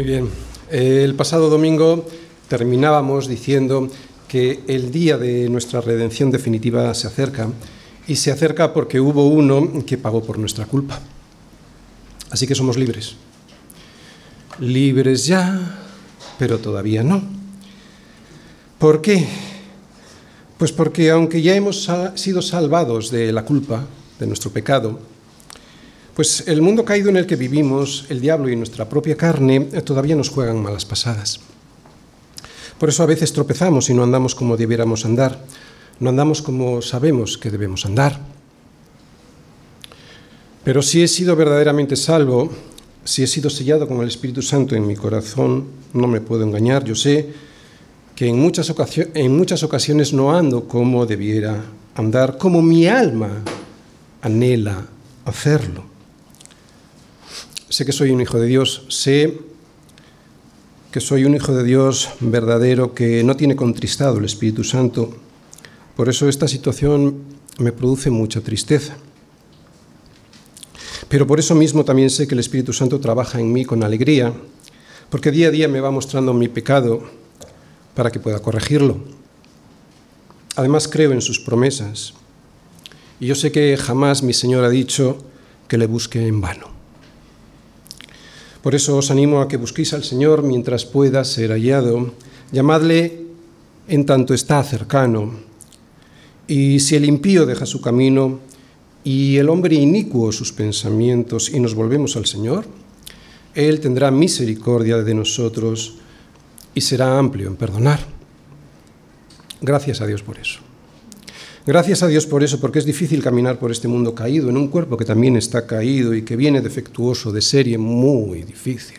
Muy bien. El pasado domingo terminábamos diciendo que el día de nuestra redención definitiva se acerca y se acerca porque hubo uno que pagó por nuestra culpa. Así que somos libres. Libres ya, pero todavía no. ¿Por qué? Pues porque aunque ya hemos sido salvados de la culpa, de nuestro pecado, pues el mundo caído en el que vivimos, el diablo y nuestra propia carne, eh, todavía nos juegan malas pasadas. Por eso a veces tropezamos y no andamos como debiéramos andar, no andamos como sabemos que debemos andar. Pero si he sido verdaderamente salvo, si he sido sellado con el Espíritu Santo en mi corazón, no me puedo engañar, yo sé que en muchas, ocasiones, en muchas ocasiones no ando como debiera andar, como mi alma anhela hacerlo sé que soy un hijo de Dios, sé que soy un hijo de Dios verdadero que no tiene contristado el Espíritu Santo. Por eso esta situación me produce mucha tristeza. Pero por eso mismo también sé que el Espíritu Santo trabaja en mí con alegría, porque día a día me va mostrando mi pecado para que pueda corregirlo. Además creo en sus promesas. Y yo sé que jamás mi Señor ha dicho que le busque en vano. Por eso os animo a que busquéis al Señor mientras pueda ser hallado. Llamadle en tanto está cercano. Y si el impío deja su camino y el hombre inicuo sus pensamientos y nos volvemos al Señor, Él tendrá misericordia de nosotros y será amplio en perdonar. Gracias a Dios por eso. Gracias a Dios por eso, porque es difícil caminar por este mundo caído, en un cuerpo que también está caído y que viene defectuoso de serie, muy difícil.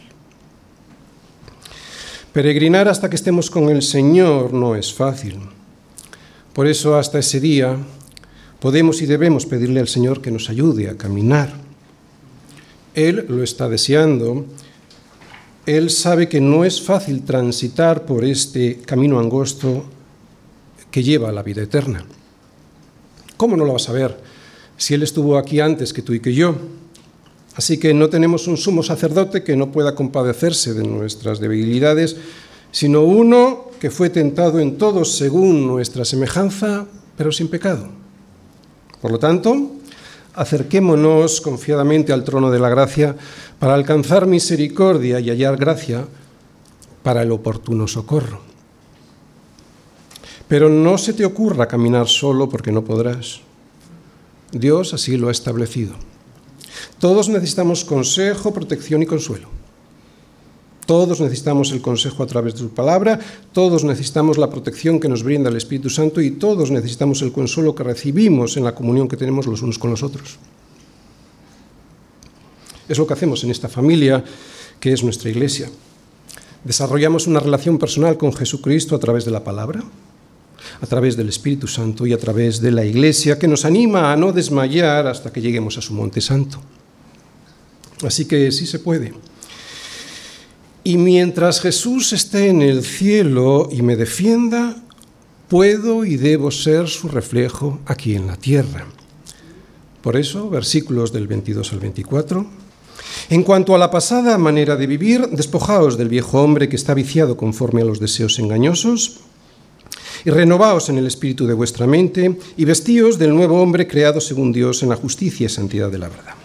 Peregrinar hasta que estemos con el Señor no es fácil. Por eso hasta ese día podemos y debemos pedirle al Señor que nos ayude a caminar. Él lo está deseando. Él sabe que no es fácil transitar por este camino angosto que lleva a la vida eterna. ¿Cómo no lo vas a ver si Él estuvo aquí antes que tú y que yo? Así que no tenemos un sumo sacerdote que no pueda compadecerse de nuestras debilidades, sino uno que fue tentado en todo según nuestra semejanza, pero sin pecado. Por lo tanto, acerquémonos confiadamente al trono de la gracia para alcanzar misericordia y hallar gracia para el oportuno socorro. Pero no se te ocurra caminar solo porque no podrás. Dios así lo ha establecido. Todos necesitamos consejo, protección y consuelo. Todos necesitamos el consejo a través de su palabra, todos necesitamos la protección que nos brinda el Espíritu Santo y todos necesitamos el consuelo que recibimos en la comunión que tenemos los unos con los otros. Es lo que hacemos en esta familia que es nuestra iglesia. Desarrollamos una relación personal con Jesucristo a través de la palabra, a través del Espíritu Santo y a través de la Iglesia, que nos anima a no desmayar hasta que lleguemos a su monte santo. Así que sí se puede. Y mientras Jesús esté en el cielo y me defienda, puedo y debo ser su reflejo aquí en la tierra. Por eso, versículos del 22 al 24. En cuanto a la pasada manera de vivir, despojaos del viejo hombre que está viciado conforme a los deseos engañosos y renovaos en el espíritu de vuestra mente y vestíos del nuevo hombre creado según Dios en la justicia y santidad de la verdad.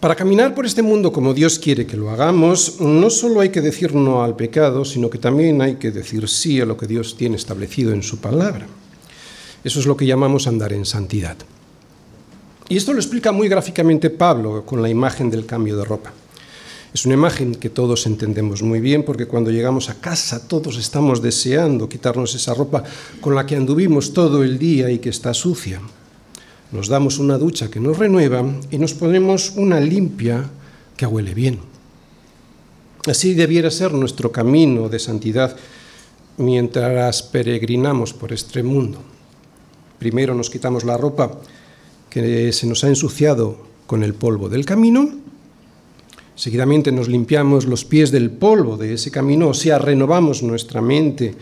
Para caminar por este mundo como Dios quiere que lo hagamos, no solo hay que decir no al pecado, sino que también hay que decir sí a lo que Dios tiene establecido en su palabra. Eso es lo que llamamos andar en santidad. Y esto lo explica muy gráficamente Pablo con la imagen del cambio de ropa. Es una imagen que todos entendemos muy bien porque cuando llegamos a casa todos estamos deseando quitarnos esa ropa con la que anduvimos todo el día y que está sucia. Nos damos una ducha que nos renueva y nos ponemos una limpia que huele bien. Así debiera ser nuestro camino de santidad mientras peregrinamos por este mundo. Primero nos quitamos la ropa que se nos ha ensuciado con el polvo del camino Seguidamente nos limpiamos los pies del polvo de ese camino, o sea, renovamos nuestra mente,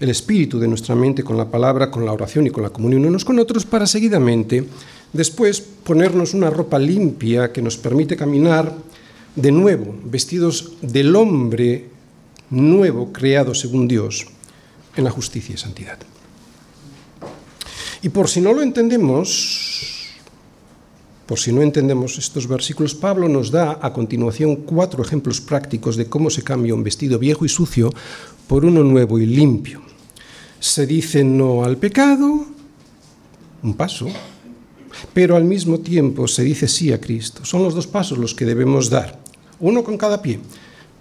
el espíritu de nuestra mente con la palabra, con la oración y con la comunión unos con otros, para seguidamente después ponernos una ropa limpia que nos permite caminar de nuevo, vestidos del hombre nuevo creado según Dios en la justicia y santidad. Y por si no lo entendemos, por si no entendemos estos versículos, Pablo nos da a continuación cuatro ejemplos prácticos de cómo se cambia un vestido viejo y sucio por uno nuevo y limpio. Se dice no al pecado, un paso, pero al mismo tiempo se dice sí a Cristo. Son los dos pasos los que debemos dar, uno con cada pie.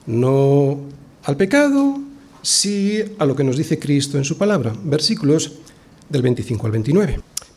No al pecado, sí a lo que nos dice Cristo en su palabra. Versículos del 25 al 29.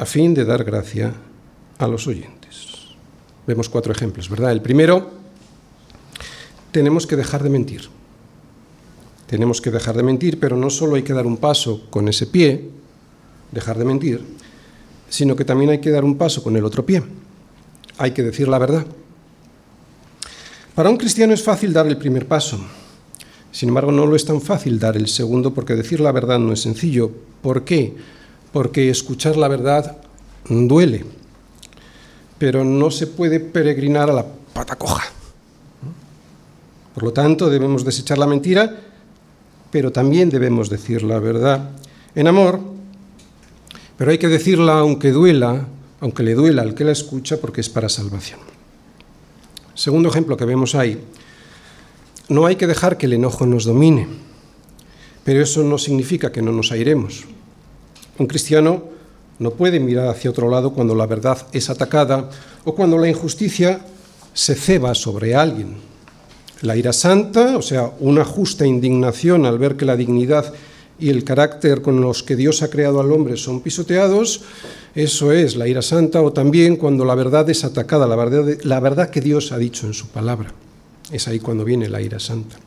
a fin de dar gracia a los oyentes. Vemos cuatro ejemplos, ¿verdad? El primero, tenemos que dejar de mentir. Tenemos que dejar de mentir, pero no solo hay que dar un paso con ese pie, dejar de mentir, sino que también hay que dar un paso con el otro pie. Hay que decir la verdad. Para un cristiano es fácil dar el primer paso. Sin embargo, no lo es tan fácil dar el segundo porque decir la verdad no es sencillo. ¿Por qué? Porque escuchar la verdad duele, pero no se puede peregrinar a la pata coja. Por lo tanto, debemos desechar la mentira, pero también debemos decir la verdad en amor pero hay que decirla aunque duela, aunque le duela al que la escucha, porque es para salvación. Segundo ejemplo que vemos ahí, no hay que dejar que el enojo nos domine, pero eso no significa que no nos airemos. Un cristiano no puede mirar hacia otro lado cuando la verdad es atacada o cuando la injusticia se ceba sobre alguien. La ira santa, o sea, una justa indignación al ver que la dignidad y el carácter con los que Dios ha creado al hombre son pisoteados, eso es la ira santa, o también cuando la verdad es atacada, la verdad, la verdad que Dios ha dicho en su palabra. Es ahí cuando viene la ira santa.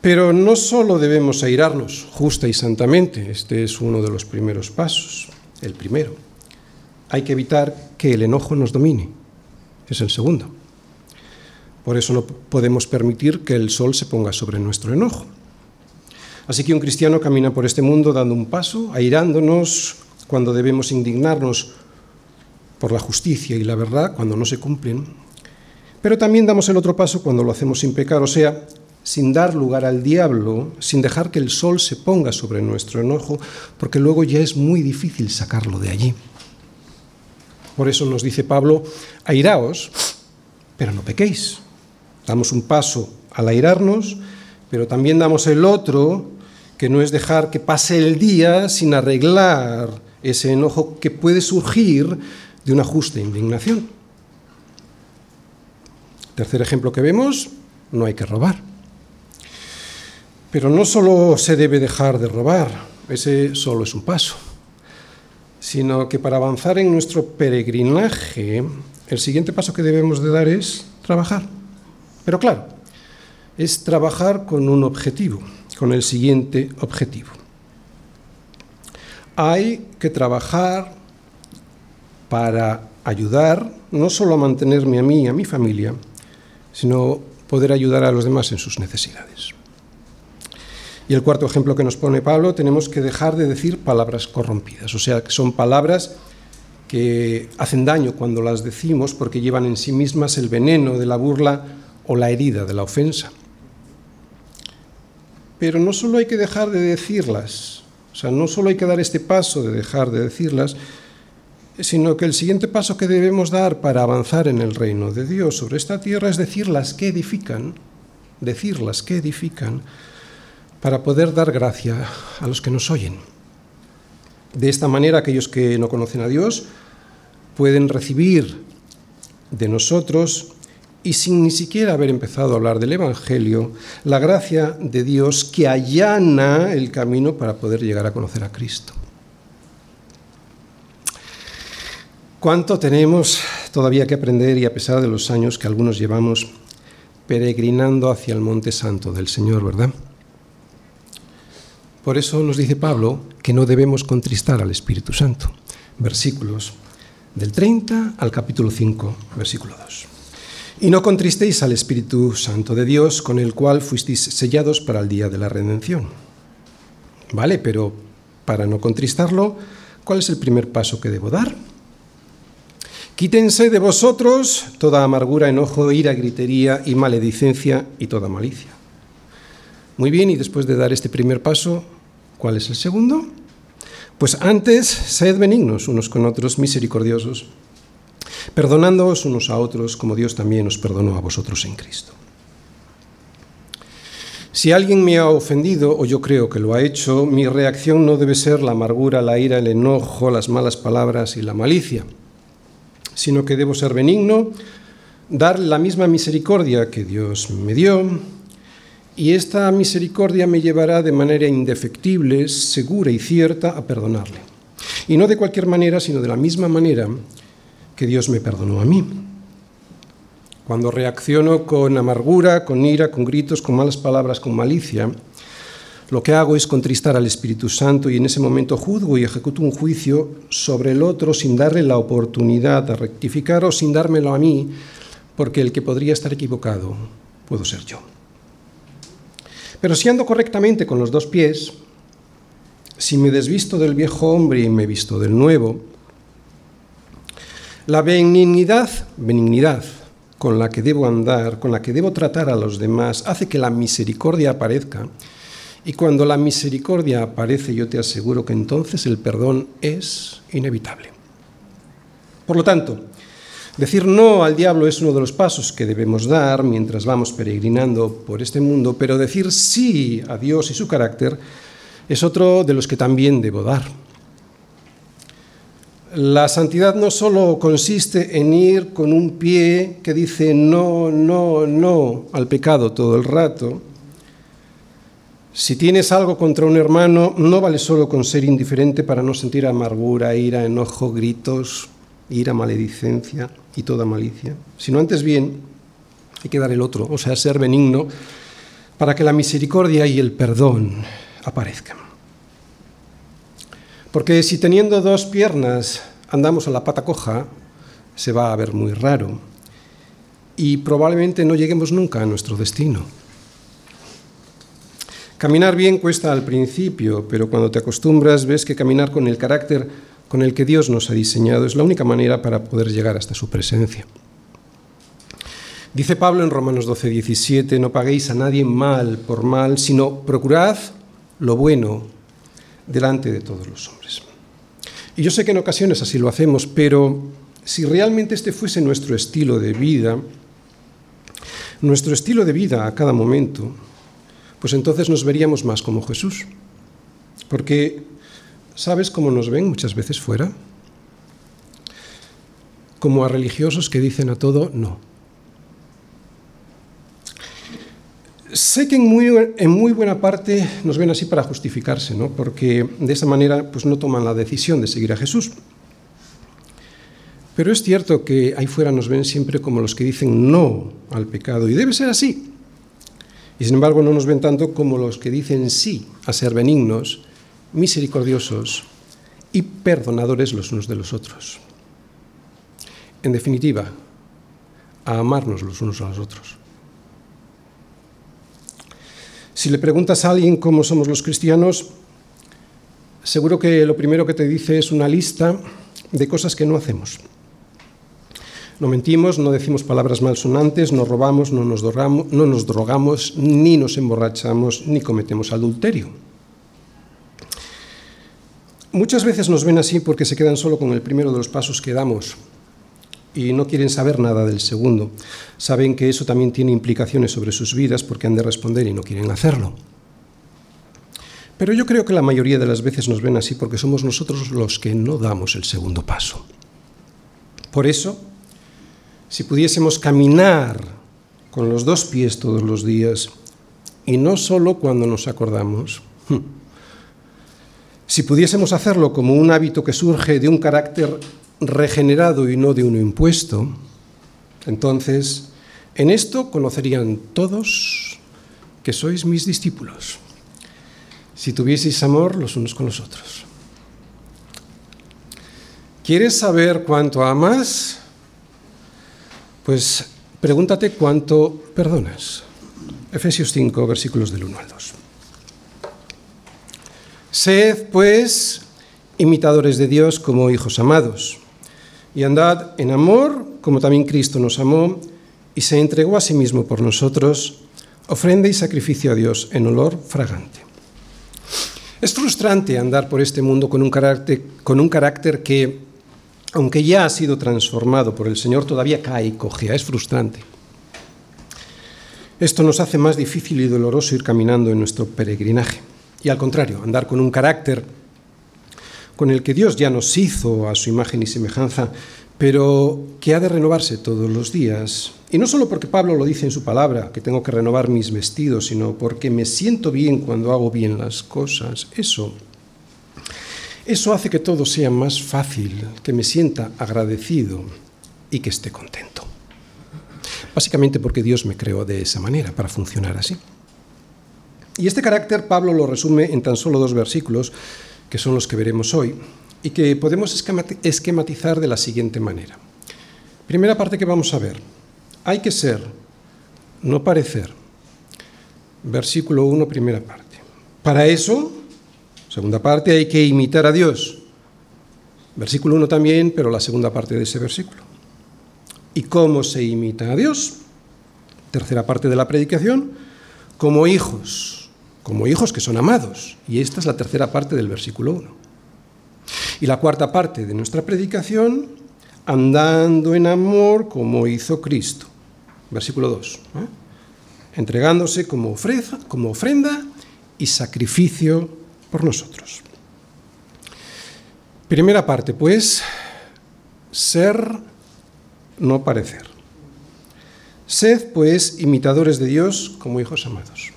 Pero no solo debemos airarnos justa y santamente, este es uno de los primeros pasos, el primero. Hay que evitar que el enojo nos domine, es el segundo. Por eso no podemos permitir que el sol se ponga sobre nuestro enojo. Así que un cristiano camina por este mundo dando un paso, airándonos cuando debemos indignarnos por la justicia y la verdad, cuando no se cumplen, pero también damos el otro paso cuando lo hacemos sin pecar, o sea, sin dar lugar al diablo, sin dejar que el sol se ponga sobre nuestro enojo, porque luego ya es muy difícil sacarlo de allí. Por eso nos dice Pablo, airaos, pero no pequéis. Damos un paso al airarnos, pero también damos el otro que no es dejar que pase el día sin arreglar ese enojo que puede surgir de una justa indignación. Tercer ejemplo que vemos, no hay que robar. Pero no solo se debe dejar de robar, ese solo es un paso, sino que para avanzar en nuestro peregrinaje, el siguiente paso que debemos de dar es trabajar. Pero claro, es trabajar con un objetivo con el siguiente objetivo. Hay que trabajar para ayudar no solo a mantenerme a mí y a mi familia, sino poder ayudar a los demás en sus necesidades. Y el cuarto ejemplo que nos pone Pablo, tenemos que dejar de decir palabras corrompidas, o sea, que son palabras que hacen daño cuando las decimos porque llevan en sí mismas el veneno de la burla o la herida de la ofensa. Pero no solo hay que dejar de decirlas, o sea, no solo hay que dar este paso de dejar de decirlas, sino que el siguiente paso que debemos dar para avanzar en el reino de Dios sobre esta tierra es decirlas que edifican, decirlas que edifican, para poder dar gracia a los que nos oyen. De esta manera, aquellos que no conocen a Dios pueden recibir de nosotros y sin ni siquiera haber empezado a hablar del Evangelio, la gracia de Dios que allana el camino para poder llegar a conocer a Cristo. ¿Cuánto tenemos todavía que aprender y a pesar de los años que algunos llevamos, peregrinando hacia el monte santo del Señor, ¿verdad? Por eso nos dice Pablo que no debemos contristar al Espíritu Santo. Versículos del 30 al capítulo 5, versículo 2. Y no contristéis al Espíritu Santo de Dios, con el cual fuisteis sellados para el día de la redención. Vale, pero para no contristarlo, ¿cuál es el primer paso que debo dar? Quítense de vosotros toda amargura, enojo, ira, gritería y maledicencia y toda malicia. Muy bien, y después de dar este primer paso, ¿cuál es el segundo? Pues antes, sed benignos unos con otros, misericordiosos, perdonándoos unos a otros como Dios también os perdonó a vosotros en Cristo. Si alguien me ha ofendido, o yo creo que lo ha hecho, mi reacción no debe ser la amargura, la ira, el enojo, las malas palabras y la malicia, sino que debo ser benigno, dar la misma misericordia que Dios me dio, y esta misericordia me llevará de manera indefectible, segura y cierta a perdonarle. Y no de cualquier manera, sino de la misma manera que Dios me perdonó a mí. Cuando reacciono con amargura, con ira, con gritos, con malas palabras, con malicia, lo que hago es contristar al Espíritu Santo y en ese momento juzgo y ejecuto un juicio sobre el otro sin darle la oportunidad de rectificar o sin dármelo a mí, porque el que podría estar equivocado puedo ser yo. Pero si ando correctamente con los dos pies, si me desvisto del viejo hombre y me visto del nuevo, la benignidad, benignidad con la que debo andar, con la que debo tratar a los demás, hace que la misericordia aparezca. Y cuando la misericordia aparece, yo te aseguro que entonces el perdón es inevitable. Por lo tanto, decir no al diablo es uno de los pasos que debemos dar mientras vamos peregrinando por este mundo, pero decir sí a Dios y su carácter es otro de los que también debo dar. La santidad no solo consiste en ir con un pie que dice no, no, no al pecado todo el rato. Si tienes algo contra un hermano, no vale solo con ser indiferente para no sentir amargura, ira, enojo, gritos, ira, maledicencia y toda malicia, sino antes bien hay que dar el otro, o sea, ser benigno, para que la misericordia y el perdón aparezcan. Porque si teniendo dos piernas andamos a la pata coja, se va a ver muy raro y probablemente no lleguemos nunca a nuestro destino. Caminar bien cuesta al principio, pero cuando te acostumbras ves que caminar con el carácter con el que Dios nos ha diseñado es la única manera para poder llegar hasta su presencia. Dice Pablo en Romanos 12, 17, no paguéis a nadie mal por mal, sino procurad lo bueno delante de todos los hombres. Y yo sé que en ocasiones así lo hacemos, pero si realmente este fuese nuestro estilo de vida, nuestro estilo de vida a cada momento, pues entonces nos veríamos más como Jesús. Porque, ¿sabes cómo nos ven muchas veces fuera? Como a religiosos que dicen a todo no. Sé que en muy, en muy, buena parte nos ven así para justificarse, ¿no? porque de esa manera pues, no toman la decisión de seguir a Jesús. Pero es cierto que ahí fuera nos ven siempre como los que dicen no al pecado, y debe ser así. Y sin embargo no nos ven tanto como los que dicen sí a ser benignos, misericordiosos y perdonadores los unos de los otros. En definitiva, a amarnos los unos a los otros. Si le preguntas a alguien cómo somos los cristianos, seguro que lo primero que te dice es una lista de cosas que no hacemos. No mentimos, no decimos palabras malsonantes, no robamos, no nos, drogamos, no nos drogamos, ni nos emborrachamos, ni cometemos adulterio. Muchas veces nos ven así porque se quedan solo con el primero de los pasos que damos y no quieren saber nada del segundo. Saben que eso también tiene implicaciones sobre sus vidas porque han de responder y no quieren hacerlo. Pero yo creo que la mayoría de las veces nos ven así porque somos nosotros los que no damos el segundo paso. Por eso, si pudiésemos caminar con los dos pies todos los días y no solo cuando nos acordamos, hmm, si pudiésemos hacerlo como un hábito que surge de un carácter regenerado y no de uno impuesto, entonces En esto conocerían todos que sois mis discípulos, si tuvieseis amor los unos con los otros. ¿Quieres saber cuánto amas? Pues pregúntate cuánto perdonas. Efesios 5, versículos del 1 al 2. Sed, pues, imitadores de Dios como hijos amados, y andad en amor como también Cristo nos amó y se entregó a sí mismo por nosotros, ofrenda y sacrificio a Dios en olor fragante. Es frustrante andar por este mundo con un carácter, con un carácter que, aunque ya ha sido transformado por el Señor, todavía cae y cojea. Es frustrante. Esto nos hace más difícil y doloroso ir caminando en nuestro peregrinaje. Y al contrario, andar con un carácter con el que Dios ya nos hizo a su imagen y semejanza, pero que ha de renovarse todos los días. Y no solo porque Pablo lo dice en su palabra, que tengo que renovar mis vestidos, sino porque me siento bien cuando hago bien las cosas. Eso, eso hace que todo sea más fácil, que me sienta agradecido y que esté contento. Básicamente porque Dios me creó de esa manera, para funcionar así. Y este carácter Pablo lo resume en tan solo dos versículos, que son los que veremos hoy, y que podemos esquematizar de la siguiente manera. Primera parte que vamos a ver. Hay que ser, no parecer. Versículo 1, primera parte. Para eso, segunda parte, hay que imitar a Dios. Versículo 1 también, pero la segunda parte de ese versículo. ¿Y cómo se imita a Dios? Tercera parte de la predicación, como hijos como hijos que son amados. Y esta es la tercera parte del versículo 1. Y la cuarta parte de nuestra predicación, andando en amor como hizo Cristo. Versículo 2. ¿eh? Entregándose como ofrenda, como ofrenda y sacrificio por nosotros. Primera parte, pues, ser, no parecer. Sed, pues, imitadores de Dios como hijos amados.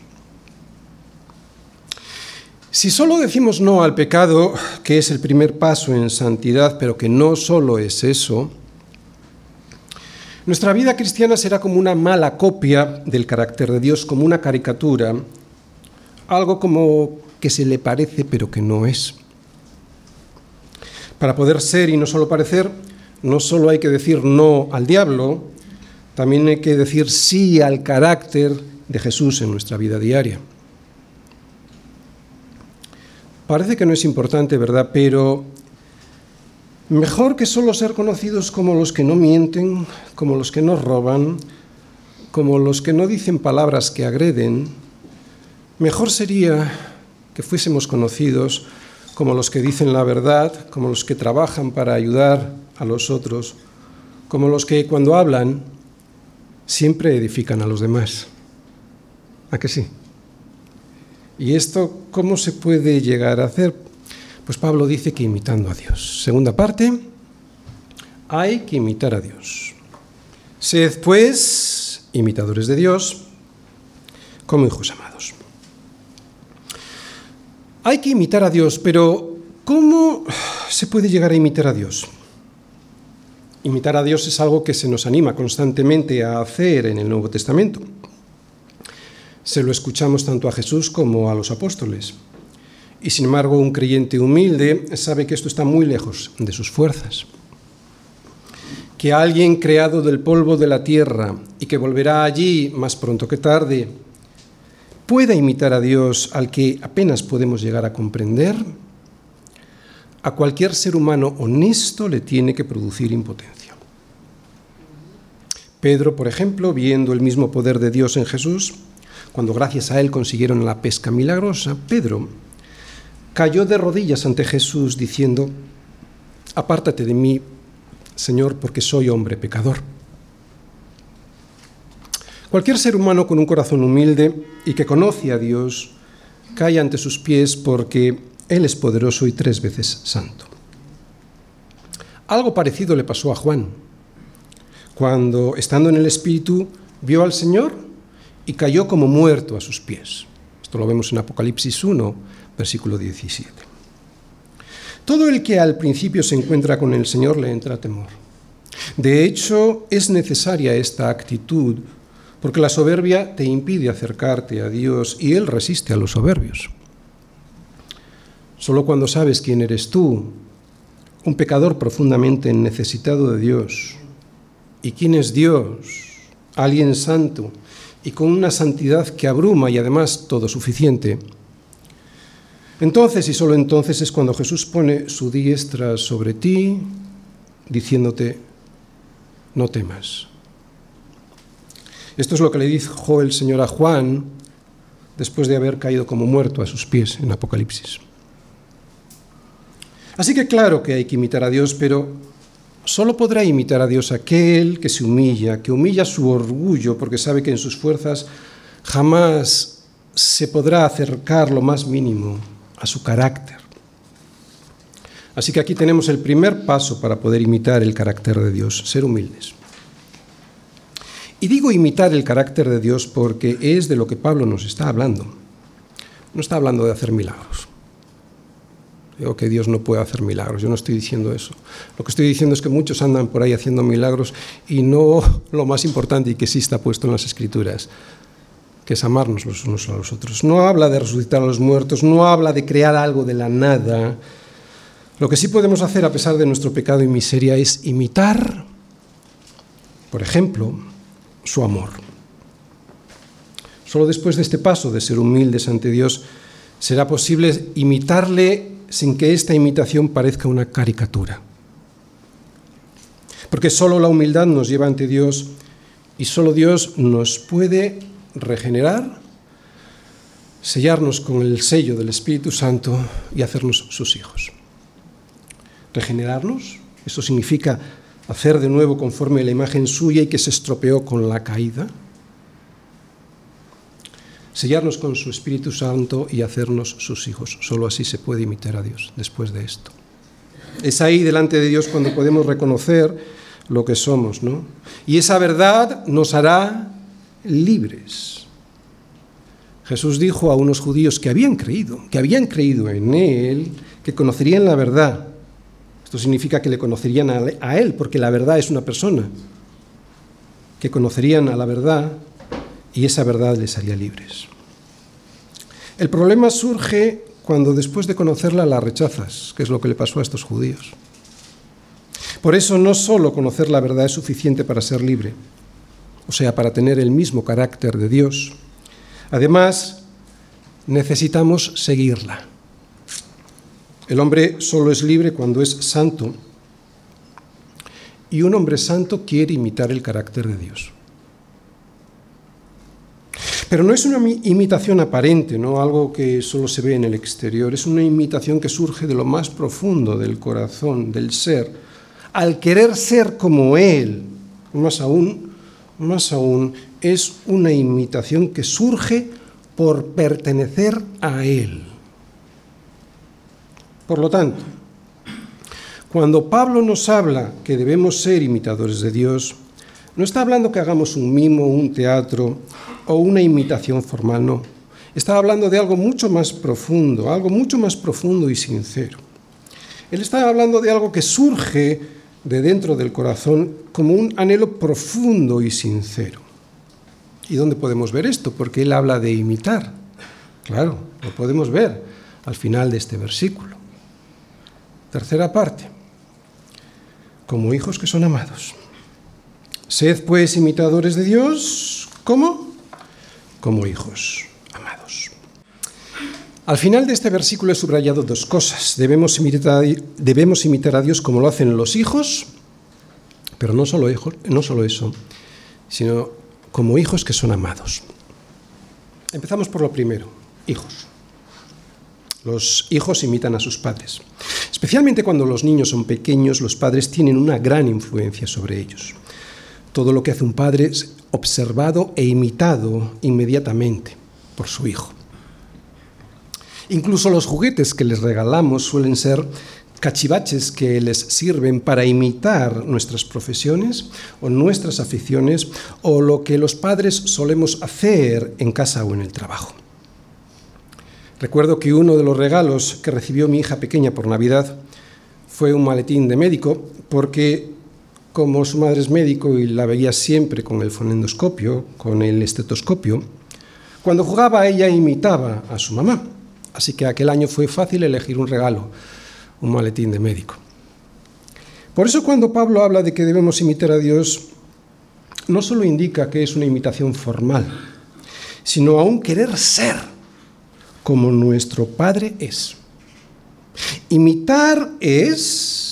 Si solo decimos no al pecado, que es el primer paso en santidad, pero que no solo es eso, nuestra vida cristiana será como una mala copia del carácter de Dios, como una caricatura, algo como que se le parece pero que no es. Para poder ser y no solo parecer, no solo hay que decir no al diablo, también hay que decir sí al carácter de Jesús en nuestra vida diaria. Parece que no es importante, ¿verdad? Pero mejor que solo ser conocidos como los que no mienten, como los que no roban, como los que no dicen palabras que agreden, mejor sería que fuésemos conocidos como los que dicen la verdad, como los que trabajan para ayudar a los otros, como los que cuando hablan siempre edifican a los demás. ¿A que sí? ¿Y esto cómo se puede llegar a hacer? Pues Pablo dice que imitando a Dios. Segunda parte, hay que imitar a Dios. Sed pues imitadores de Dios como hijos amados. Hay que imitar a Dios, pero ¿cómo se puede llegar a imitar a Dios? Imitar a Dios es algo que se nos anima constantemente a hacer en el Nuevo Testamento. Se lo escuchamos tanto a Jesús como a los apóstoles. Y sin embargo, un creyente humilde sabe que esto está muy lejos de sus fuerzas. Que alguien creado del polvo de la tierra y que volverá allí más pronto que tarde, pueda imitar a Dios al que apenas podemos llegar a comprender, a cualquier ser humano honesto le tiene que producir impotencia. Pedro, por ejemplo, viendo el mismo poder de Dios en Jesús, cuando gracias a él consiguieron la pesca milagrosa, Pedro cayó de rodillas ante Jesús diciendo, apártate de mí, Señor, porque soy hombre pecador. Cualquier ser humano con un corazón humilde y que conoce a Dios cae ante sus pies porque Él es poderoso y tres veces santo. Algo parecido le pasó a Juan, cuando, estando en el Espíritu, vio al Señor y cayó como muerto a sus pies. Esto lo vemos en Apocalipsis 1, versículo 17. Todo el que al principio se encuentra con el Señor le entra temor. De hecho, es necesaria esta actitud porque la soberbia te impide acercarte a Dios y Él resiste a los soberbios. Solo cuando sabes quién eres tú, un pecador profundamente necesitado de Dios, y quién es Dios, alguien santo, y con una santidad que abruma y además todo suficiente, entonces y solo entonces es cuando Jesús pone su diestra sobre ti, diciéndote, no temas. Esto es lo que le dijo el Señor a Juan después de haber caído como muerto a sus pies en Apocalipsis. Así que claro que hay que imitar a Dios, pero solo podrá imitar a Dios aquel que se humilla, que humilla su orgullo porque sabe que en sus fuerzas jamás se podrá acercar lo más mínimo a su carácter. Así que aquí tenemos el primer paso para poder imitar el carácter de Dios, ser humildes. Y digo imitar el carácter de Dios porque es de lo que Pablo nos está hablando. No está hablando de hacer milagros. Digo que Dios no puede hacer milagros, yo no estoy diciendo eso. Lo que estoy diciendo es que muchos andan por ahí haciendo milagros y no lo más importante y que sí está puesto en las escrituras, que es amarnos los unos a los otros. No habla de resucitar a los muertos, no habla de crear algo de la nada. Lo que sí podemos hacer a pesar de nuestro pecado y miseria es imitar, por ejemplo, su amor. Solo después de este paso de ser humildes ante Dios será posible imitarle sin que esta imitación parezca una caricatura. Porque solo la humildad nos lleva ante Dios y solo Dios nos puede regenerar, sellarnos con el sello del Espíritu Santo y hacernos sus hijos. Regenerarnos, eso significa hacer de nuevo conforme a la imagen suya y que se estropeó con la caída sellarnos con su Espíritu Santo y hacernos sus hijos. Solo así se puede imitar a Dios después de esto. Es ahí delante de Dios cuando podemos reconocer lo que somos, ¿no? Y esa verdad nos hará libres. Jesús dijo a unos judíos que habían creído, que habían creído en Él, que conocerían la verdad. Esto significa que le conocerían a Él, porque la verdad es una persona. Que conocerían a la verdad y esa verdad les haría libres. El problema surge cuando después de conocerla la rechazas, que es lo que le pasó a estos judíos. Por eso no solo conocer la verdad es suficiente para ser libre, o sea, para tener el mismo carácter de Dios. Además, necesitamos seguirla. El hombre solo es libre cuando es santo y un hombre santo quiere imitar el carácter de Dios. Pero no es una imitación aparente, ¿no? algo que solo se ve en el exterior, es una imitación que surge de lo más profundo del corazón, del ser. Al querer ser como Él, más aún, más aún, es una imitación que surge por pertenecer a Él. Por lo tanto, cuando Pablo nos habla que debemos ser imitadores de Dios, no está hablando que hagamos un mimo, un teatro o una imitación formal, no. Está hablando de algo mucho más profundo, algo mucho más profundo y sincero. Él está hablando de algo que surge de dentro del corazón como un anhelo profundo y sincero. ¿Y dónde podemos ver esto? Porque él habla de imitar. Claro, lo podemos ver al final de este versículo. Tercera parte. Como hijos que son amados. Sed pues imitadores de Dios, ¿cómo? Como hijos amados. Al final de este versículo he subrayado dos cosas. Debemos imitar, debemos imitar a Dios como lo hacen los hijos, pero no solo, hijos, no solo eso, sino como hijos que son amados. Empezamos por lo primero, hijos. Los hijos imitan a sus padres. Especialmente cuando los niños son pequeños, los padres tienen una gran influencia sobre ellos. Todo lo que hace un padre es observado e imitado inmediatamente por su hijo. Incluso los juguetes que les regalamos suelen ser cachivaches que les sirven para imitar nuestras profesiones o nuestras aficiones o lo que los padres solemos hacer en casa o en el trabajo. Recuerdo que uno de los regalos que recibió mi hija pequeña por Navidad fue un maletín de médico porque como su madre es médico y la veía siempre con el fonendoscopio, con el estetoscopio, cuando jugaba ella imitaba a su mamá. Así que aquel año fue fácil elegir un regalo, un maletín de médico. Por eso cuando Pablo habla de que debemos imitar a Dios, no solo indica que es una imitación formal, sino aún querer ser como nuestro Padre es. Imitar es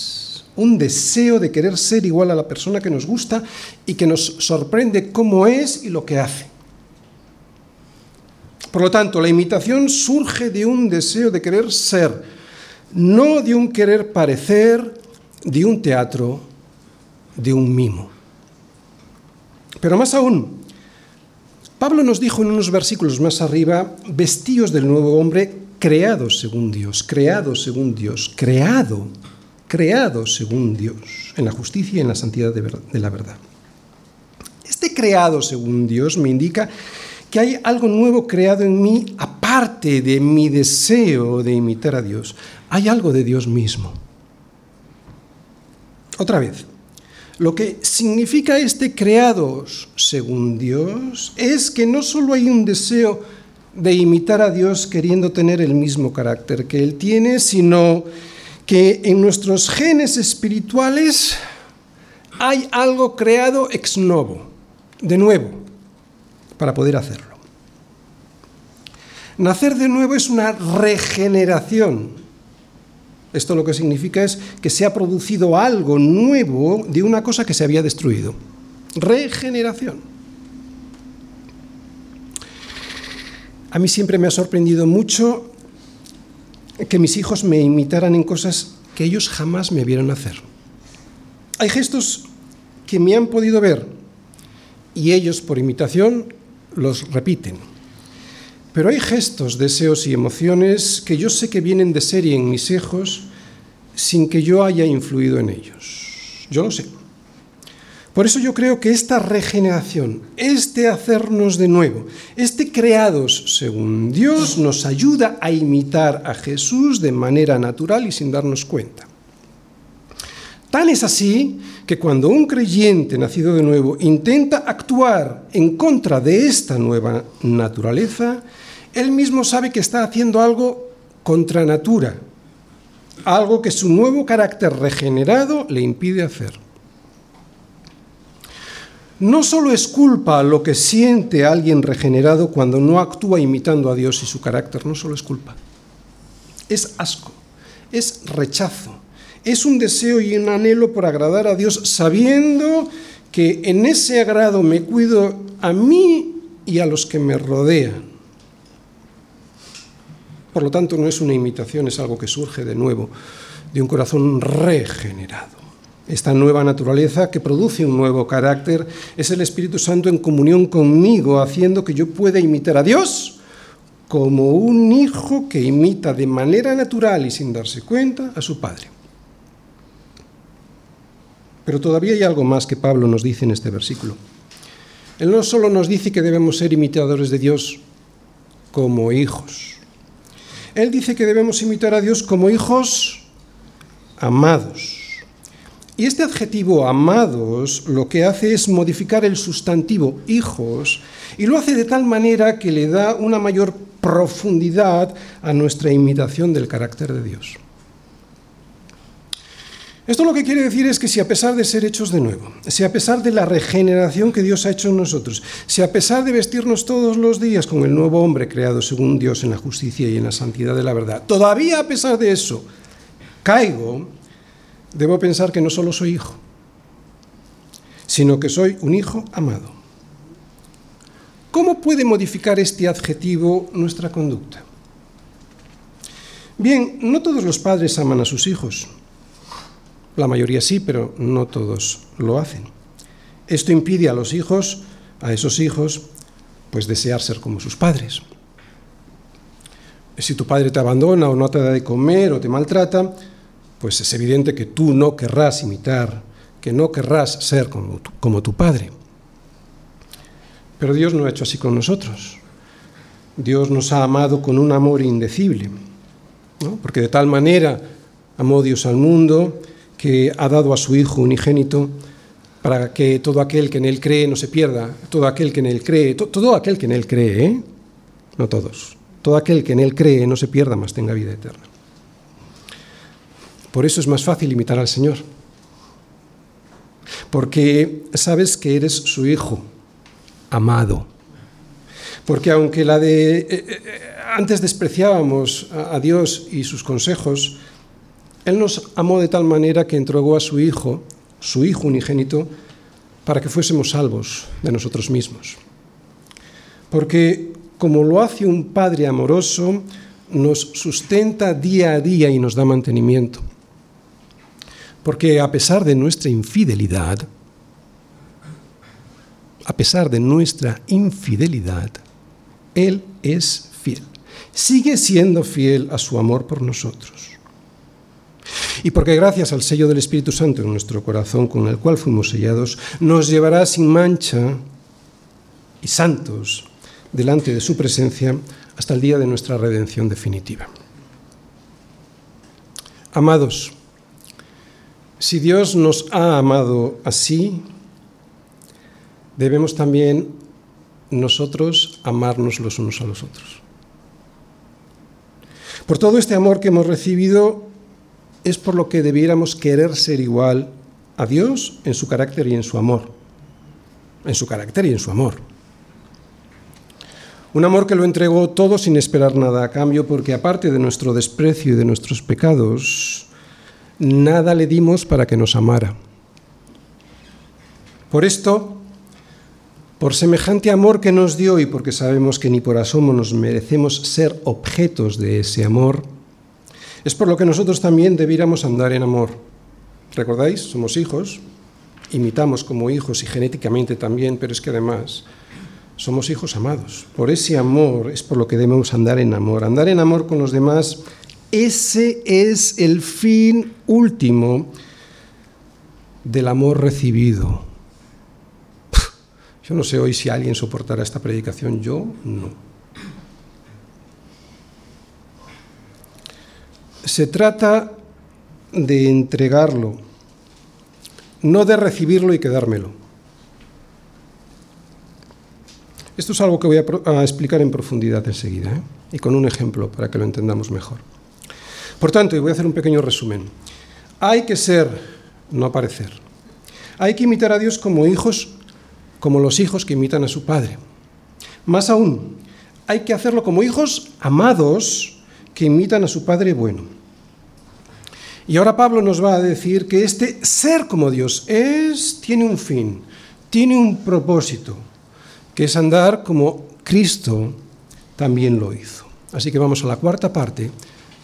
un deseo de querer ser igual a la persona que nos gusta y que nos sorprende cómo es y lo que hace. Por lo tanto, la imitación surge de un deseo de querer ser, no de un querer parecer, de un teatro, de un mimo. Pero más aún, Pablo nos dijo en unos versículos más arriba, vestíos del nuevo hombre, creado según Dios, creado según Dios, creado, creado según Dios, en la justicia y en la santidad de, la verdad. Este creado según Dios me indica que hay algo nuevo creado en mí aparte de mi deseo de imitar a Dios. Hay algo de Dios mismo. Otra vez, lo que significa este creados según Dios es que no solo hay un deseo de imitar a Dios queriendo tener el mismo carácter que Él tiene, sino que en nuestros genes espirituales hay algo creado ex novo, de nuevo, para poder hacerlo. Nacer de nuevo es una regeneración esto lo que significa es que se ha producido algo nuevo de una cosa que se había destruido. Regeneración. A mí siempre me ha sorprendido mucho que mis hijos me imitaran en cosas que ellos jamás me vieron hacer. Hay gestos que me han podido ver y ellos por imitación los repiten. Pero hay gestos, deseos y emociones que yo sé que vienen de serie en mis hijos sin que yo haya influido en ellos. Yo lo sé. Por eso yo creo que esta regeneración, este hacernos de nuevo, este creados según Dios, nos ayuda a imitar a Jesús de manera natural y sin darnos cuenta. Tan es así que cuando un creyente nacido de nuevo intenta actuar en contra de esta nueva naturaleza, él mismo sabe que está haciendo algo contra natura, algo que su nuevo carácter regenerado le impide hacer. No solo es culpa lo que siente alguien regenerado cuando no actúa imitando a Dios y su carácter, no solo es culpa. Es asco, es rechazo, es un deseo y un anhelo por agradar a Dios sabiendo que en ese agrado me cuido a mí y a los que me rodean. Por lo tanto, no es una imitación, es algo que surge de nuevo de un corazón regenerado. Esta nueva naturaleza que produce un nuevo carácter es el Espíritu Santo en comunión conmigo, haciendo que yo pueda imitar a Dios como un hijo que imita de manera natural y sin darse cuenta a su padre. Pero todavía hay algo más que Pablo nos dice en este versículo. Él no solo nos dice que debemos ser imitadores de Dios como hijos, él dice que debemos imitar a Dios como hijos amados. Y este adjetivo amados lo que hace es modificar el sustantivo hijos y lo hace de tal manera que le da una mayor profundidad a nuestra imitación del carácter de Dios. Esto lo que quiere decir es que si a pesar de ser hechos de nuevo, si a pesar de la regeneración que Dios ha hecho en nosotros, si a pesar de vestirnos todos los días con el nuevo hombre creado según Dios en la justicia y en la santidad de la verdad, todavía a pesar de eso caigo, debo pensar que no solo soy hijo, sino que soy un hijo amado. ¿Cómo puede modificar este adjetivo nuestra conducta? Bien, no todos los padres aman a sus hijos. La mayoría sí, pero no todos lo hacen. Esto impide a los hijos, a esos hijos, pues desear ser como sus padres. Si tu padre te abandona o no te da de comer o te maltrata, pues es evidente que tú no querrás imitar, que no querrás ser como tu, padre. Pero Dios no ha hecho así con nosotros. Dios nos ha amado con un amor indecible, porque de tal manera amó Dios al mundo que ha dado a su Hijo unigénito para que todo aquel que en Él cree no se pierda, todo aquel que en Él cree, todo aquel que en Él cree, ¿eh? no todos, todo aquel que en Él cree no se pierda, más tenga vida eterna. Por eso es más fácil imitar al Señor, porque sabes que eres su hijo, amado. Porque aunque la de eh, eh, antes despreciábamos a Dios y sus consejos, Él nos amó de tal manera que entregó a su hijo su Hijo unigénito, para que fuésemos salvos de nosotros mismos. Porque como lo hace un Padre amoroso, nos sustenta día a día y nos da mantenimiento. Porque a pesar de nuestra infidelidad, a pesar de nuestra infidelidad, Él es fiel. Sigue siendo fiel a su amor por nosotros. Y porque gracias al sello del Espíritu Santo en nuestro corazón con el cual fuimos sellados, nos llevará sin mancha y santos delante de su presencia hasta el día de nuestra redención definitiva. Amados, si Dios nos ha amado así, debemos también nosotros amarnos los unos a los otros. Por todo este amor que hemos recibido, es por lo que debiéramos querer ser igual a Dios en su carácter y en su amor. En su carácter y en su amor. Un amor que lo entregó todo sin esperar nada a cambio, porque aparte de nuestro desprecio y de nuestros pecados, nada le dimos para que nos amara. Por esto, por semejante amor que nos dio y porque sabemos que ni por asomo nos merecemos ser objetos de ese amor, es por lo que nosotros también debiéramos andar en amor. ¿Recordáis? Somos hijos, imitamos como hijos y genéticamente también, pero es que además somos hijos amados. Por ese amor es por lo que debemos andar en amor. Andar en amor con los demás, ese es el fin último del amor recibido. Yo no sé hoy si alguien soportará esta predicación, yo no. Se trata de entregarlo, no de recibirlo y quedármelo. Esto es algo que voy a, explicar en profundidad enseguida ¿eh? y con un ejemplo para que lo entendamos mejor. Por tanto, y voy a hacer un pequeño resumen. Hay que ser, no parecer. Hay que imitar a Dios como hijos, como los hijos que imitan a su padre. Más aún, hay que hacerlo como hijos amados que imitan a su Padre bueno. Y ahora Pablo nos va a decir que este ser como Dios es, tiene un fin, tiene un propósito, que es andar como Cristo también lo hizo. Así que vamos a la cuarta parte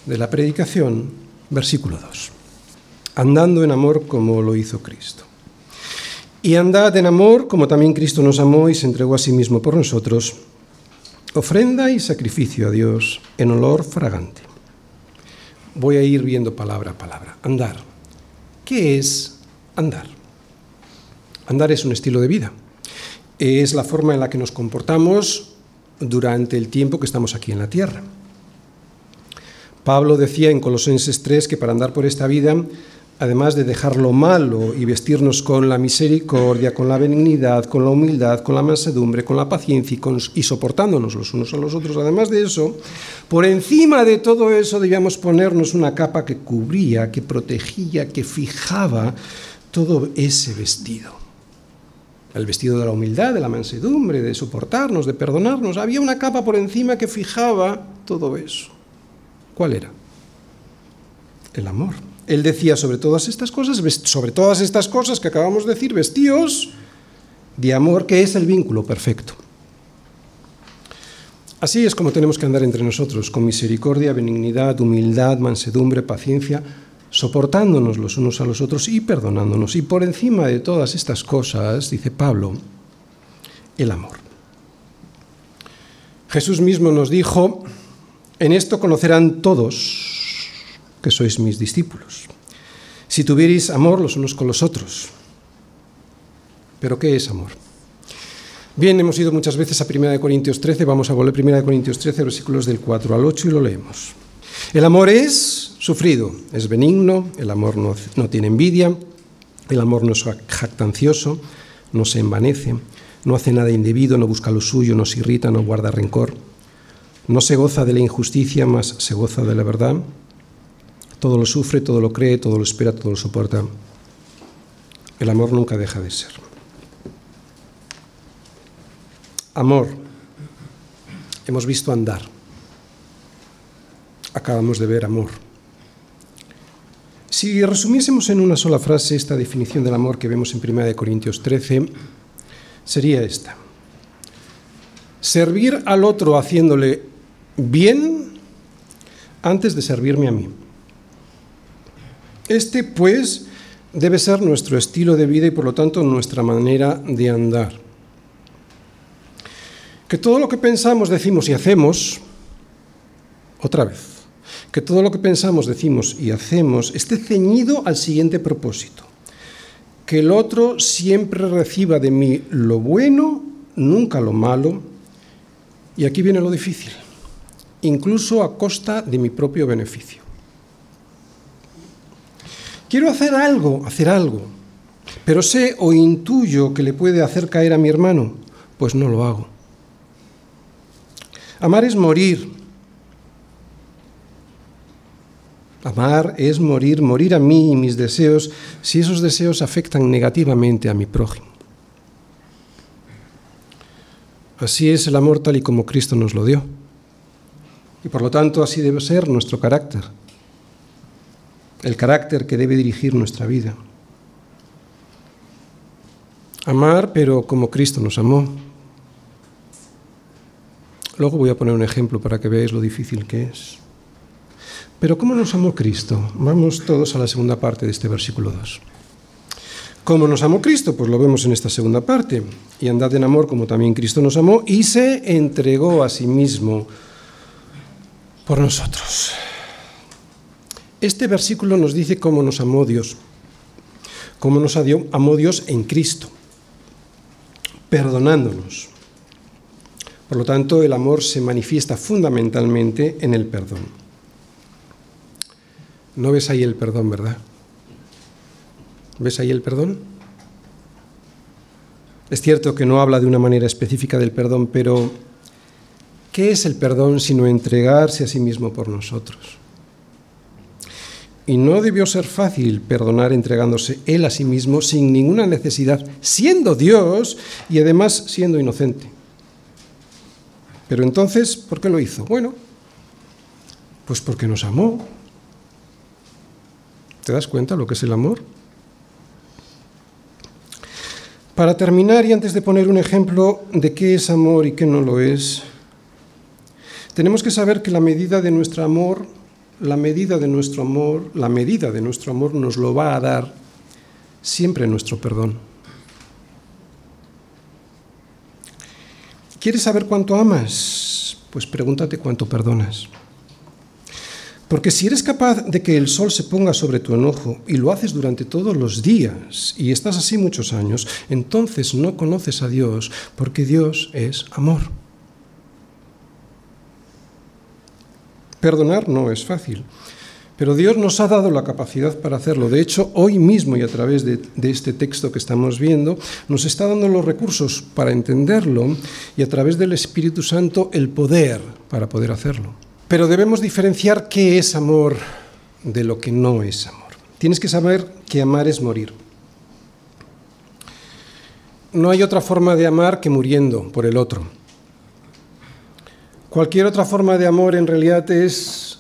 de la predicación, versículo 2. Andando en amor como lo hizo Cristo. Y andad en amor como también Cristo nos amó y se entregó a sí mismo por nosotros Ofrenda y sacrificio a Dios en olor fragante. Voy a ir viendo palabra a palabra. Andar. ¿Qué es andar? Andar es un estilo de vida. Es la forma en la que nos comportamos durante el tiempo que estamos aquí en la tierra. Pablo decía en Colosenses 3 que para andar por esta vida además de dejar lo malo y vestirnos con la misericordia, con la benignidad, con la humildad, con la mansedumbre, con la paciencia y, soportándonos los unos a los otros, además de eso, por encima de todo eso debíamos ponernos una capa que cubría, que protegía, que fijaba todo ese vestido. El vestido de la humildad, de la mansedumbre, de soportarnos, de perdonarnos. Había una capa por encima que fijaba todo eso. ¿Cuál era? El amor. Él decía sobre todas estas cosas, sobre todas estas cosas que acabamos de decir, vestíos de amor, que es el vínculo perfecto. Así es como tenemos que andar entre nosotros, con misericordia, benignidad, humildad, mansedumbre, paciencia, soportándonos los unos a los otros y perdonándonos. Y por encima de todas estas cosas, dice Pablo, el amor. Jesús mismo nos dijo, en esto conocerán todos que sois mis discípulos. Si tuvierais amor los unos con los otros. ¿Pero qué es amor? Bien, hemos ido muchas veces a 1 Corintios 13, vamos a volver a 1 Corintios 13, versículos del 4 al 8 y lo leemos. El amor es sufrido, es benigno, el amor no, no tiene envidia, El amor no es jactancioso, no se envanece, no hace nada indebido, no busca lo suyo, no se irrita, no guarda rencor, no se goza de la injusticia, más se goza de la verdad. Todo lo sufre, todo lo cree, todo lo espera, todo lo soporta. El amor nunca deja de ser. Amor. Hemos visto andar. Acabamos de ver amor. Si resumiésemos en una sola frase esta definición del amor que vemos en 1 Corintios 13, sería esta. Servir al otro haciéndole bien antes de servirme a mí. Este, pues, debe ser nuestro estilo de vida y, por lo tanto, nuestra manera de andar. Que todo lo que pensamos, decimos y hacemos, otra vez, que todo lo que pensamos, decimos y hacemos esté ceñido al siguiente propósito. Que el otro siempre reciba de mí lo bueno, nunca lo malo. Y aquí viene lo difícil, incluso a costa de mi propio beneficio. Quiero hacer algo, hacer algo, pero sé o intuyo que le puede hacer caer a mi hermano, pues no lo hago. Amar es morir, Amar es morir, morir a mí y mis deseos si esos deseos afectan negativamente a mi prójimo. Así es el amor tal y como Cristo nos lo dio. Y por lo tanto así debe ser nuestro carácter, el carácter que debe dirigir nuestra vida. Amar, pero como Cristo nos amó. Luego voy a poner un ejemplo para que veáis lo difícil que es. Pero ¿cómo nos amó Cristo? Vamos todos a la segunda parte de este versículo 2. ¿Cómo nos amó Cristo? Pues lo vemos en esta segunda parte. Y andad en amor como también Cristo nos amó y se entregó a sí mismo por nosotros. Este versículo nos dice cómo nos amó Dios. Cómo nos amó Dios en Cristo, perdonándonos. Por lo tanto, el amor se manifiesta fundamentalmente en el perdón. No ves ahí el perdón, ¿verdad? ¿Ves ahí el perdón? Es cierto que no habla de una manera específica del perdón, pero ¿qué es el perdón sino entregarse a sí mismo por nosotros? Y no debió ser fácil perdonar entregándose él a sí mismo sin ninguna necesidad, siendo Dios y además siendo inocente. Pero entonces, ¿por qué lo hizo? Bueno, pues porque nos amó, ¿Te das cuenta lo que es el amor? Para terminar y antes de poner un ejemplo de qué es amor y qué no lo es, tenemos que saber que la medida de nuestro amor, la medida de nuestro amor, la medida de nuestro amor nos lo va a dar siempre nuestro perdón. ¿Quieres saber cuánto amas? Pues pregúntate cuánto perdonas. Porque si eres capaz de que el sol se ponga sobre tu enojo y lo haces durante todos los días y estás así muchos años, entonces no conoces a Dios porque Dios es amor. Perdonar no es fácil, pero Dios nos ha dado la capacidad para hacerlo. De hecho, hoy mismo y a través de, este texto que estamos viendo, nos está dando los recursos para entenderlo y a través del Espíritu Santo el poder para poder hacerlo. Pero debemos diferenciar qué es amor de lo que no es amor. Tienes que saber que amar es morir. No hay otra forma de amar que muriendo por el otro. Cualquier otra forma de amor en realidad es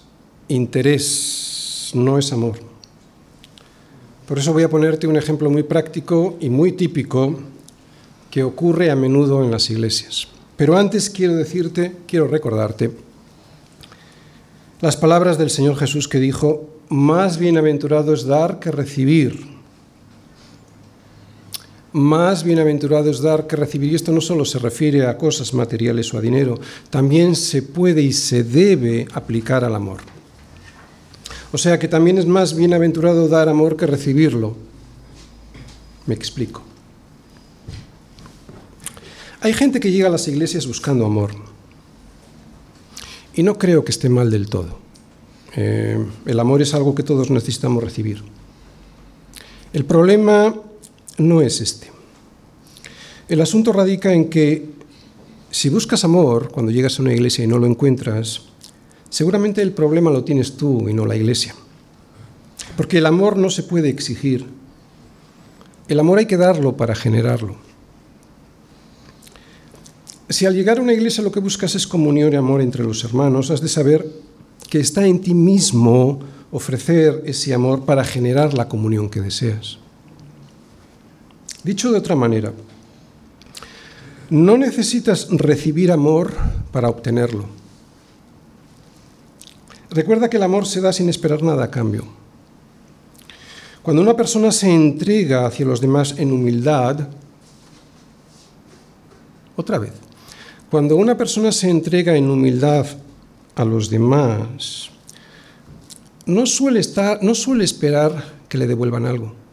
interés, no es amor. Por eso voy a ponerte un ejemplo muy práctico y muy típico que ocurre a menudo en las iglesias. Pero antes quiero decirte, quiero recordarte, las palabras del Señor Jesús que dijo, más bienaventurado es dar que recibir. Más bienaventurado es dar que recibir. Y esto no solo se refiere a cosas materiales o a dinero, también se puede y se debe aplicar al amor. O sea que también es más bienaventurado dar amor que recibirlo. Me explico. Hay gente que llega a las iglesias buscando amor. Y no creo que esté mal del todo. Eh, el amor es algo que todos necesitamos recibir. El problema no es este. El asunto radica en que si buscas amor cuando llegas a una iglesia y no lo encuentras, seguramente el problema lo tienes tú y no la iglesia. Porque el amor no se puede exigir. El amor hay que darlo para generarlo. Si al llegar a una iglesia lo que buscas es comunión y amor entre los hermanos, has de saber que está en ti mismo ofrecer ese amor para generar la comunión que deseas. Dicho de otra manera, no necesitas recibir amor para obtenerlo. Recuerda que el amor se da sin esperar nada a cambio. Cuando una persona se entrega hacia los demás en humildad, otra vez, cuando una persona se entrega en humildad a los demás, no suele, estar, no suele esperar que le devuelvan algo.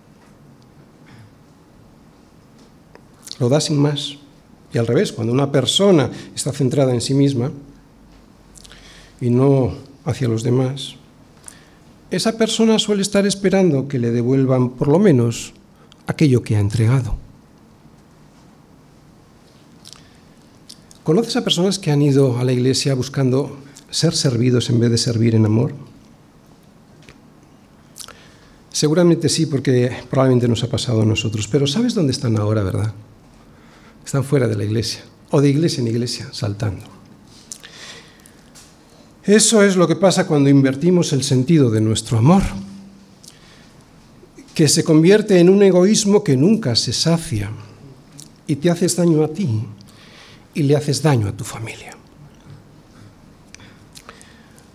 Lo da sin más. Y al revés, cuando una persona está centrada en sí misma y no hacia los demás, esa persona suele estar esperando que le devuelvan por lo menos aquello que ha entregado. ¿Conoces a personas que han ido a la iglesia buscando ser servidos en vez de servir en amor? Seguramente sí, porque probablemente nos ha pasado a nosotros, pero ¿sabes dónde están ahora, verdad? Están fuera de la iglesia, o de iglesia en iglesia, saltando. Eso es lo que pasa cuando invertimos el sentido de nuestro amor, que se convierte en un egoísmo que nunca se sacia y te haces daño a ti y le haces daño a tu familia.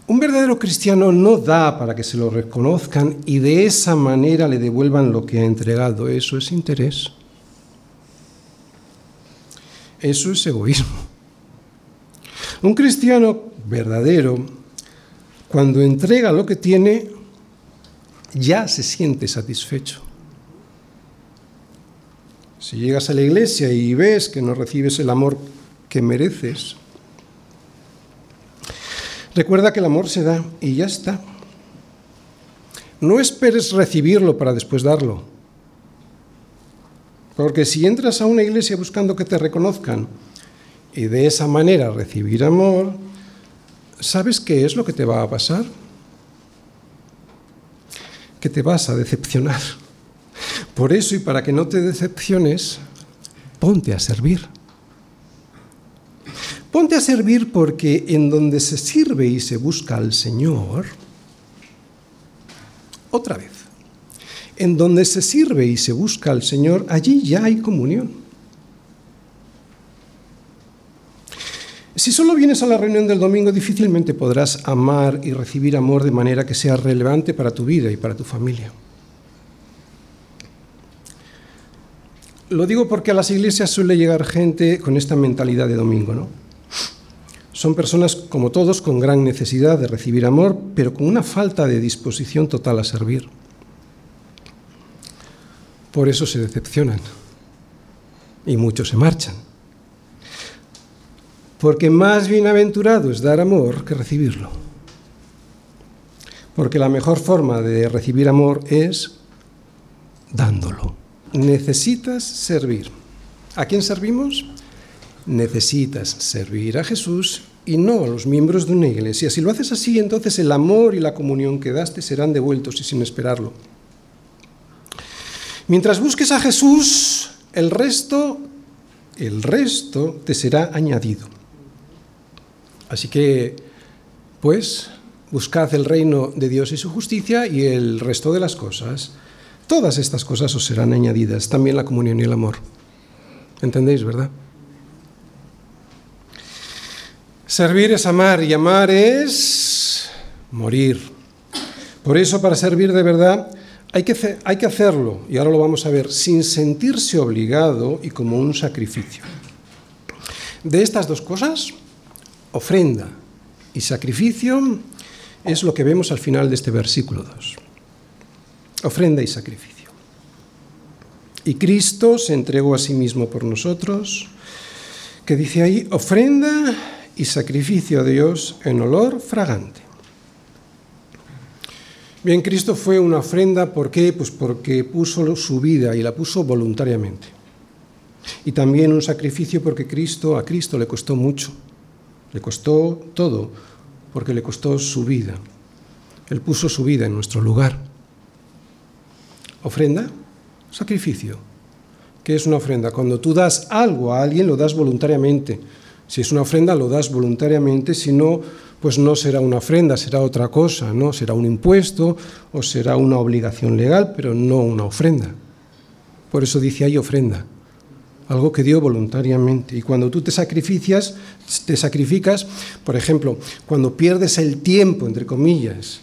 Un verdadero cristiano no da para que se lo reconozcan y de esa manera le devuelvan lo que ha entregado. Eso es interés. Eso es egoísmo. Un cristiano verdadero, cuando entrega lo que tiene, ya se siente satisfecho. Si llegas a la iglesia y ves que no recibes el amor que mereces, recuerda que el amor se da y ya está. No esperes recibirlo para después darlo. Porque si entras a una iglesia buscando que te reconozcan y de esa manera recibir amor, ¿sabes qué es lo que te va a pasar? Que te vas a decepcionar. Por eso y para que no te decepciones, ponte a servir. Ponte a servir porque en donde se sirve y se busca al Señor, otra vez, en donde se sirve y se busca al Señor, allí ya hay comunión. Si solo vienes a la reunión del domingo, difícilmente podrás amar y recibir amor de manera que sea relevante para tu vida y para tu familia. Lo digo porque a las iglesias suele llegar gente con esta mentalidad de domingo, ¿no? Son personas, como todos, con gran necesidad de recibir amor, pero con una falta de disposición total a servir. Por eso se decepcionan y muchos se marchan. Porque más bienaventurado es dar amor que recibirlo. Porque la mejor forma de recibir amor es dándolo. Necesitas servir. ¿A quién servimos? Necesitas servir a Jesús y no a los miembros de una iglesia. Si lo haces así, entonces el amor y la comunión que daste serán devueltos y sin esperarlo. Mientras busques a Jesús, el resto, el resto te será añadido. Así que, pues, buscad el reino de Dios y su justicia y el resto de las cosas. Todas estas cosas os serán añadidas, también la comunión y el amor. ¿Entendéis, verdad? Servir es amar y amar es morir. Por eso, para servir de verdad, hay que, hacerlo, y ahora lo vamos a ver, sin sentirse obligado y como un sacrificio. De estas dos cosas, ofrenda y sacrificio, es lo que vemos al final de este versículo 2. Ofrenda y sacrificio. Y Cristo se entregó a sí mismo por nosotros, que dice ahí, ofrenda y sacrificio a Dios en olor fragante. Bien, Cristo fue una ofrenda, ¿por qué? Pues porque puso su vida y la puso voluntariamente. Y también un sacrificio porque Cristo, a Cristo le costó mucho, le costó todo, porque le costó su vida. Él puso su vida en nuestro lugar. Ofrenda, sacrificio. ¿Qué es una ofrenda? Cuando tú das algo a alguien, lo das voluntariamente. Si es una ofrenda, lo das voluntariamente, si no, pues no será una ofrenda, será otra cosa, ¿no? Será un impuesto o será una obligación legal, pero no una ofrenda. Por eso dice ahí ofrenda, algo que dio voluntariamente. Y cuando tú te sacrificas, te sacrificas, por ejemplo, cuando pierdes el tiempo, entre comillas,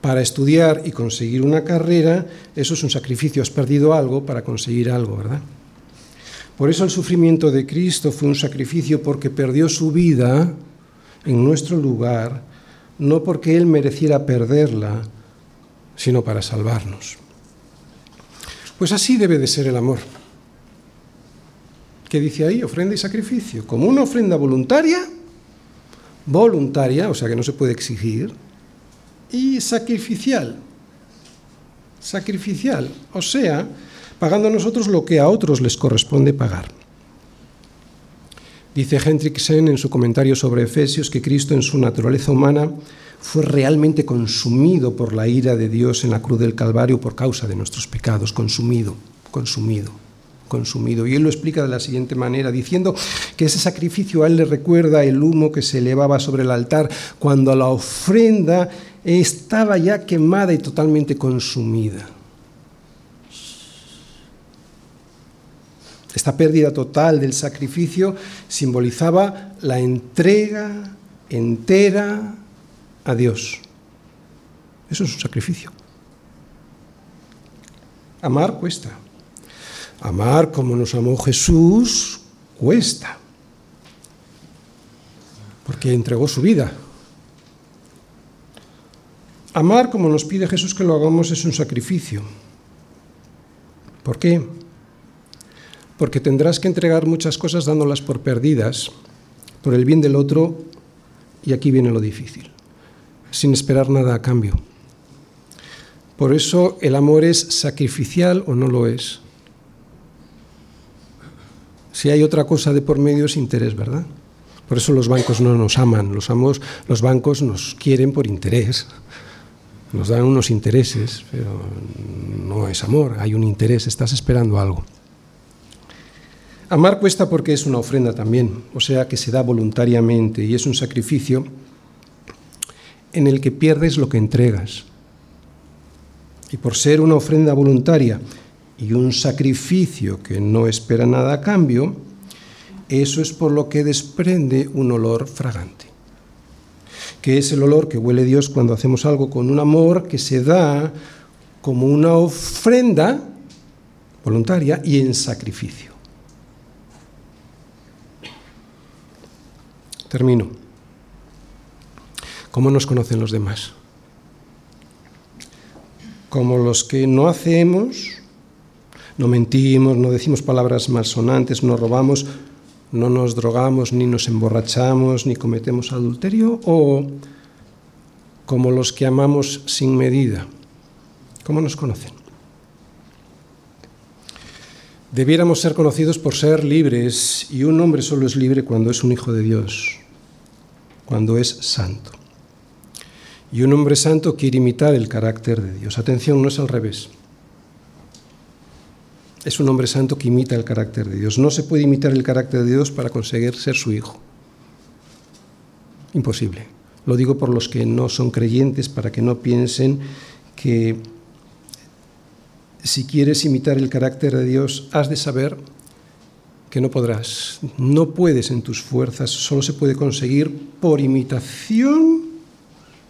para estudiar y conseguir una carrera, eso es un sacrificio, has perdido algo para conseguir algo, ¿verdad? Por eso el sufrimiento de Cristo fue un sacrificio porque perdió su vida en nuestro lugar, no porque Él mereciera perderla, sino para salvarnos. Pues así debe de ser el amor. ¿Qué dice ahí? Ofrenda y sacrificio. Como una ofrenda voluntaria, voluntaria, o sea que no se puede exigir, y sacrificial. Sacrificial, o sea, pagando a nosotros lo que a otros les corresponde pagar. Dice Hendrickson en su comentario sobre Efesios que Cristo en su naturaleza humana fue realmente consumido por la ira de Dios en la cruz del Calvario por causa de nuestros pecados, consumido, consumido, consumido. Y él lo explica de la siguiente manera, diciendo que ese sacrificio a él le recuerda el humo que se elevaba sobre el altar cuando la ofrenda estaba ya quemada y totalmente consumida. Esta pérdida total del sacrificio simbolizaba la entrega entera a Dios. Eso es un sacrificio. Amar cuesta. Amar como nos amó Jesús cuesta. Porque entregó su vida. Amar como nos pide Jesús que lo hagamos es un sacrificio. ¿Por qué? Porque tendrás que entregar muchas cosas dándolas por perdidas, por el bien del otro, y aquí viene lo difícil, sin esperar nada a cambio. Por eso el amor es sacrificial o no lo es. Si hay otra cosa de por medio es interés, ¿verdad? Por eso los bancos no nos aman, los, amos, los bancos nos quieren por interés, nos dan unos intereses, pero no es amor, hay un interés, estás esperando algo. Amar cuesta porque es una ofrenda también, o sea que se da voluntariamente y es un sacrificio en el que pierdes lo que entregas. Y por ser una ofrenda voluntaria y un sacrificio que no espera nada a cambio, eso es por lo que desprende un olor fragante, que es el olor que huele Dios cuando hacemos algo con un amor que se da como una ofrenda voluntaria y en sacrificio. Termino. ¿Cómo nos conocen los demás? Como los que no hacemos, no mentimos, no decimos palabras malsonantes, no robamos, no nos drogamos, ni nos emborrachamos, ni cometemos adulterio, o como los que amamos sin medida. ¿Cómo nos conocen? Debiéramos ser conocidos por ser libres, y un hombre solo es libre cuando es un hijo de Dios cuando es santo. Y un hombre santo quiere imitar el carácter de Dios. Atención, no es al revés. Es un hombre santo que imita el carácter de Dios. No se puede imitar el carácter de Dios para conseguir ser su hijo. Imposible. Lo digo por los que no son creyentes, para que no piensen que si quieres imitar el carácter de Dios, has de saber que no podrás, no puedes en tus fuerzas, solo se puede conseguir por imitación,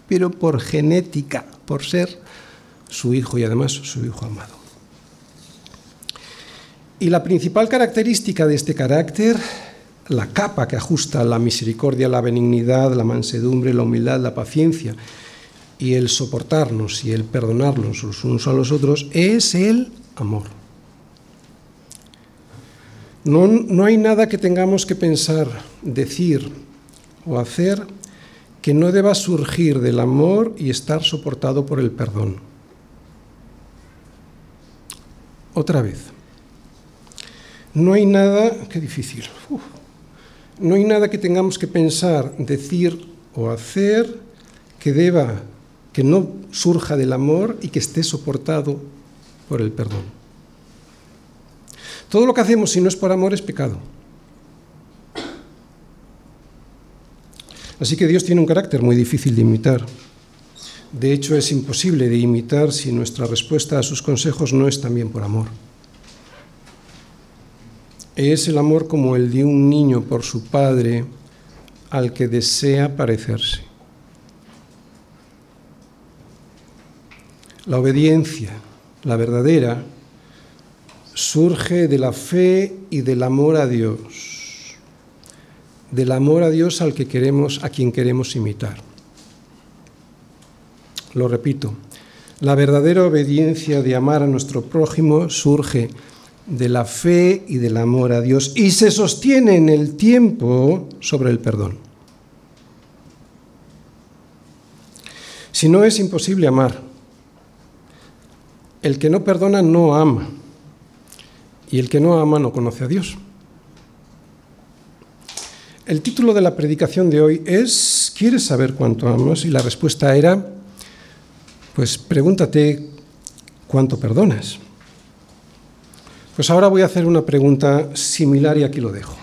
pero por genética, por ser su hijo y además su hijo amado. Y la principal característica de este carácter, la capa que ajusta la misericordia, la benignidad, la mansedumbre, la humildad, la paciencia y el soportarnos y el perdonarnos los unos a los otros, es el amor. No, hay nada que tengamos que pensar, decir o hacer que no deba surgir del amor y estar soportado por el perdón. Otra vez. No hay nada, qué difícil, no hay nada que tengamos que pensar, decir o hacer que deba, que no surja del amor y que esté soportado por el perdón. Todo lo que hacemos si no es por amor es pecado. Así que Dios tiene un carácter muy difícil de imitar. De hecho, es imposible de imitar si nuestra respuesta a sus consejos no es también por amor. Es el amor como el de un niño por su padre al que desea parecerse. La obediencia, la verdadera, surge de la fe y del amor a Dios, del amor a Dios al que queremos, a quien queremos imitar. Lo repito, la verdadera obediencia de amar a nuestro prójimo surge de la fe y del amor a Dios y se sostiene en el tiempo sobre el perdón. Si no es imposible amar, el que no perdona no ama y el que no ama no conoce a Dios. El título de la predicación de hoy es ¿Quieres saber cuánto amas? Y la respuesta era, pues pregúntate cuánto perdonas. Pues ahora voy a hacer una pregunta similar y aquí lo dejo.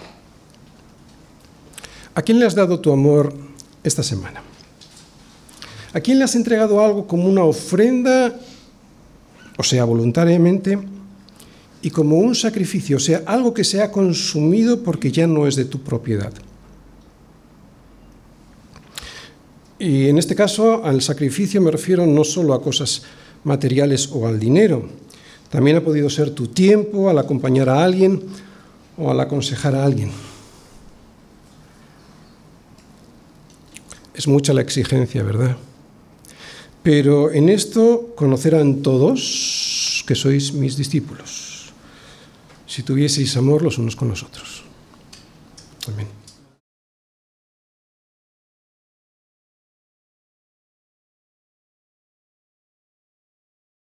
¿A quién le has dado tu amor esta semana? ¿A quién le has entregado algo como una ofrenda, o sea, voluntariamente, y como un sacrificio, o sea, algo que se ha consumido porque ya no es de tu propiedad? Y en este caso, al sacrificio me refiero no solo a cosas materiales o al dinero, también ha podido ser tu tiempo al acompañar a alguien o al aconsejar a alguien. Es mucha la exigencia, ¿verdad? Pero en esto conocerán todos que sois mis discípulos, si tuvieseis amor los unos con los otros. Amén.